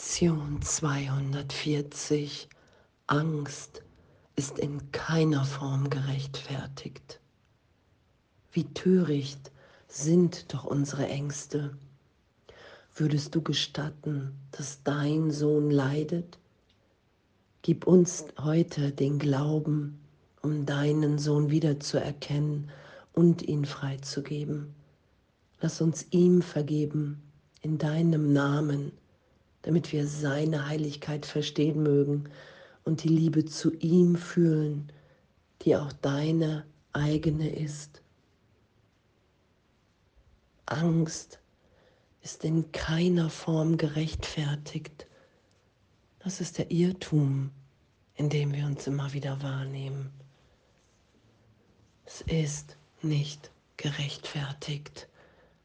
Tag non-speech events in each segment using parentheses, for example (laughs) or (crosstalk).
Lektion 240. Angst ist in keiner Form gerechtfertigt. Wie töricht sind doch unsere Ängste. Würdest du gestatten, dass dein Sohn leidet? Gib uns heute den Glauben, um deinen Sohn wiederzuerkennen und ihn freizugeben. Lass uns ihm vergeben in deinem Namen damit wir seine Heiligkeit verstehen mögen und die Liebe zu ihm fühlen, die auch deine eigene ist. Angst ist in keiner Form gerechtfertigt. Das ist der Irrtum, in dem wir uns immer wieder wahrnehmen. Es ist nicht gerechtfertigt.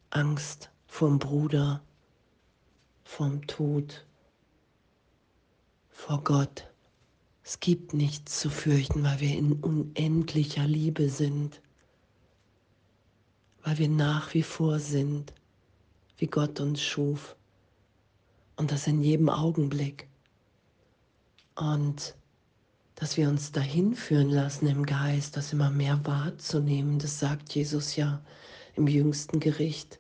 Angst vorm Bruder, vom Tod, vor Gott. Es gibt nichts zu fürchten, weil wir in unendlicher Liebe sind, weil wir nach wie vor sind, wie Gott uns schuf und das in jedem Augenblick. Und dass wir uns dahin führen lassen im Geist, das immer mehr wahrzunehmen, das sagt Jesus ja im jüngsten Gericht.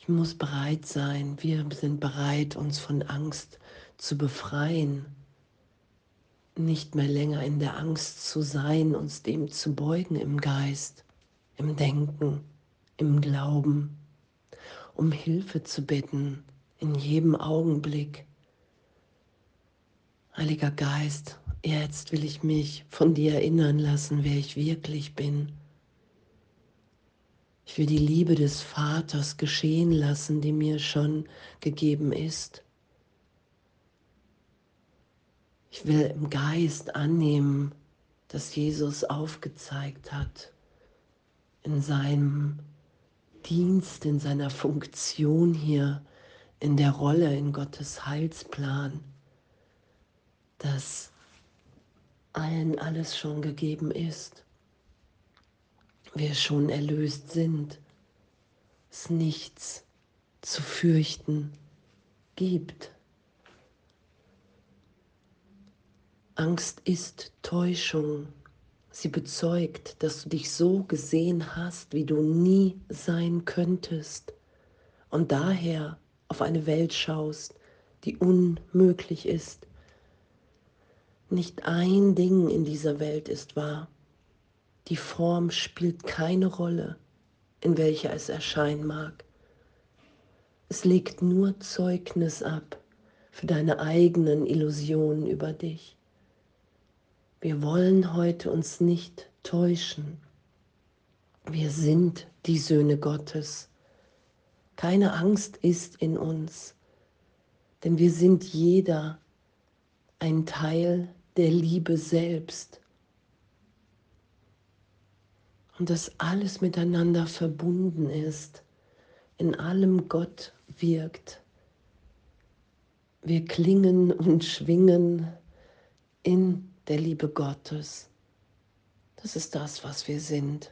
Ich muss bereit sein. Wir sind bereit, uns von Angst zu befreien. Nicht mehr länger in der Angst zu sein, uns dem zu beugen im Geist, im Denken, im Glauben, um Hilfe zu bitten in jedem Augenblick. Heiliger Geist, jetzt will ich mich von dir erinnern lassen, wer ich wirklich bin ich will die Liebe des Vaters geschehen lassen, die mir schon gegeben ist. Ich will im Geist annehmen, dass Jesus aufgezeigt hat in seinem Dienst, in seiner Funktion hier, in der Rolle in Gottes Heilsplan, dass allen alles schon gegeben ist wir schon erlöst sind, es nichts zu fürchten gibt. Angst ist Täuschung. Sie bezeugt, dass du dich so gesehen hast, wie du nie sein könntest und daher auf eine Welt schaust, die unmöglich ist. Nicht ein Ding in dieser Welt ist wahr. Die Form spielt keine Rolle, in welcher es erscheinen mag. Es legt nur Zeugnis ab für deine eigenen Illusionen über dich. Wir wollen heute uns nicht täuschen. Wir sind die Söhne Gottes. Keine Angst ist in uns, denn wir sind jeder ein Teil der Liebe selbst und dass alles miteinander verbunden ist, in allem Gott wirkt. Wir klingen und schwingen in der Liebe Gottes. Das ist das, was wir sind.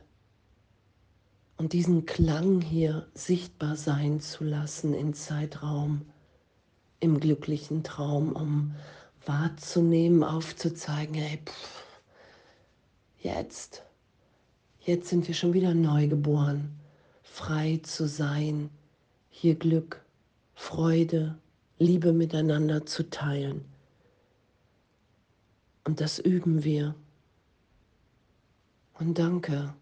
Und diesen Klang hier sichtbar sein zu lassen in Zeitraum, im glücklichen Traum, um wahrzunehmen, aufzuzeigen, hey, pff, jetzt Jetzt sind wir schon wieder neu geboren, frei zu sein, hier Glück, Freude, Liebe miteinander zu teilen. Und das üben wir. Und danke,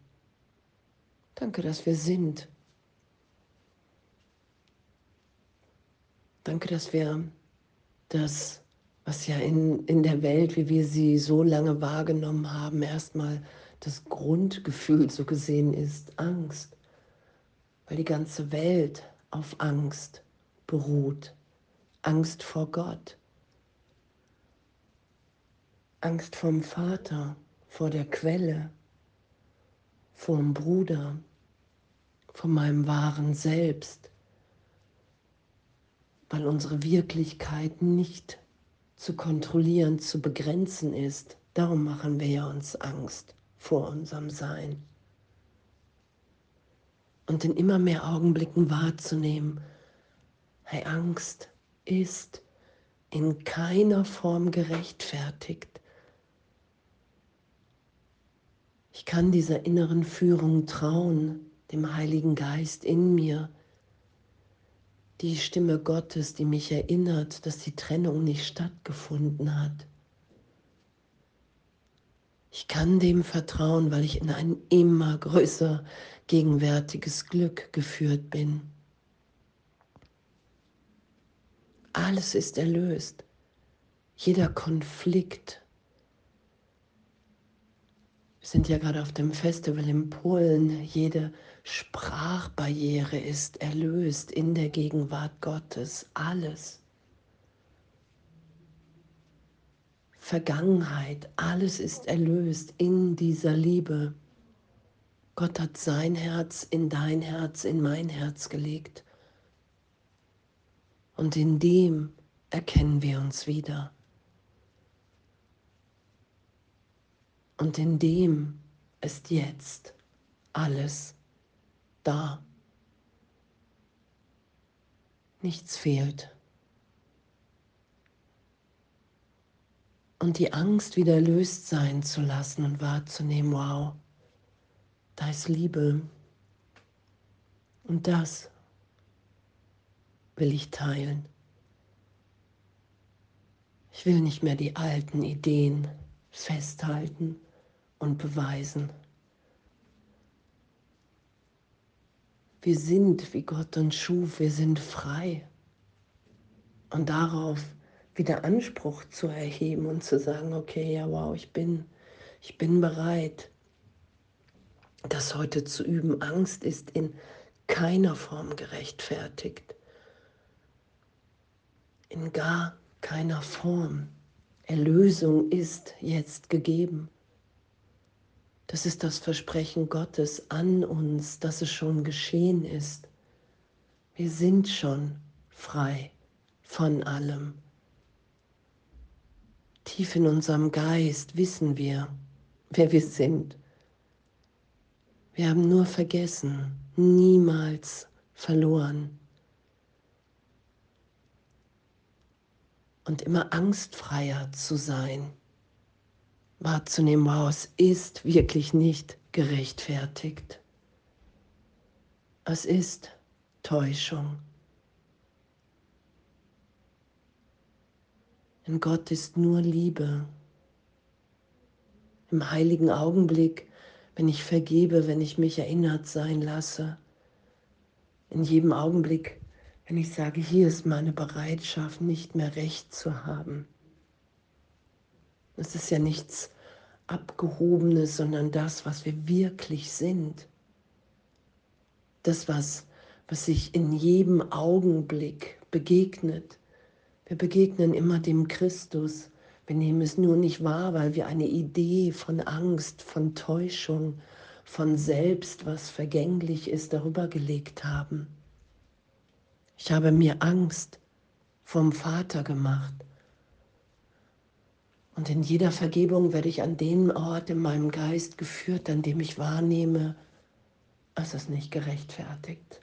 danke, dass wir sind. Danke, dass wir das, was ja in, in der Welt, wie wir sie so lange wahrgenommen haben, erstmal das Grundgefühl so gesehen ist Angst, weil die ganze Welt auf Angst beruht. Angst vor Gott, Angst vom Vater, vor der Quelle, vor dem Bruder, vor meinem wahren Selbst, weil unsere Wirklichkeit nicht zu kontrollieren, zu begrenzen ist. Darum machen wir ja uns Angst vor unserem Sein. Und in immer mehr Augenblicken wahrzunehmen, Hey, Angst ist in keiner Form gerechtfertigt. Ich kann dieser inneren Führung trauen, dem Heiligen Geist in mir, die Stimme Gottes, die mich erinnert, dass die Trennung nicht stattgefunden hat. Ich kann dem vertrauen, weil ich in ein immer größer gegenwärtiges Glück geführt bin. Alles ist erlöst. Jeder Konflikt. Wir sind ja gerade auf dem Festival in Polen. Jede Sprachbarriere ist erlöst in der Gegenwart Gottes. Alles. Vergangenheit, alles ist erlöst in dieser Liebe. Gott hat sein Herz in dein Herz, in mein Herz gelegt. Und in dem erkennen wir uns wieder. Und in dem ist jetzt alles da. Nichts fehlt. Und die Angst wieder löst sein zu lassen und wahrzunehmen, wow, da ist Liebe. Und das will ich teilen. Ich will nicht mehr die alten Ideen festhalten und beweisen. Wir sind, wie Gott uns schuf, wir sind frei. Und darauf wieder Anspruch zu erheben und zu sagen, okay, ja, wow, ich bin, ich bin bereit, das heute zu üben. Angst ist in keiner Form gerechtfertigt. In gar keiner Form. Erlösung ist jetzt gegeben. Das ist das Versprechen Gottes an uns, dass es schon geschehen ist. Wir sind schon frei von allem. Tief in unserem Geist wissen wir, wer wir sind. Wir haben nur vergessen, niemals verloren. Und immer angstfreier zu sein, wahrzunehmen, wow, es ist wirklich nicht gerechtfertigt. Es ist Täuschung. Denn Gott ist nur Liebe. Im heiligen Augenblick, wenn ich vergebe, wenn ich mich erinnert sein lasse, in jedem Augenblick, wenn ich sage, hier ist meine Bereitschaft, nicht mehr recht zu haben. Es ist ja nichts Abgehobenes, sondern das, was wir wirklich sind. Das, was, was sich in jedem Augenblick begegnet wir begegnen immer dem Christus. Wir nehmen es nur nicht wahr, weil wir eine Idee von Angst, von Täuschung, von Selbst, was vergänglich ist, darüber gelegt haben. Ich habe mir Angst vom Vater gemacht. Und in jeder Vergebung werde ich an den Ort in meinem Geist geführt, an dem ich wahrnehme, es ist nicht gerechtfertigt.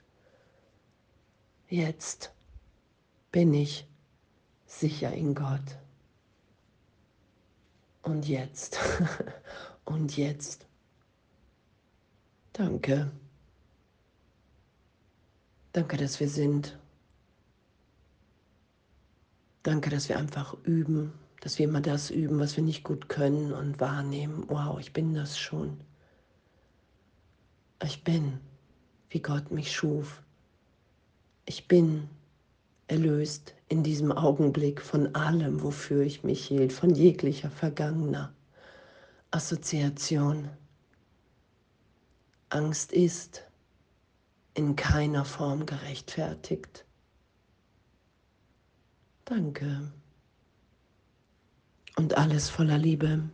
Jetzt bin ich sicher in Gott. Und jetzt, (laughs) und jetzt. Danke. Danke, dass wir sind. Danke, dass wir einfach üben, dass wir immer das üben, was wir nicht gut können und wahrnehmen. Wow, ich bin das schon. Ich bin, wie Gott mich schuf. Ich bin erlöst in diesem Augenblick von allem, wofür ich mich hielt, von jeglicher vergangener Assoziation. Angst ist in keiner Form gerechtfertigt. Danke. Und alles voller Liebe.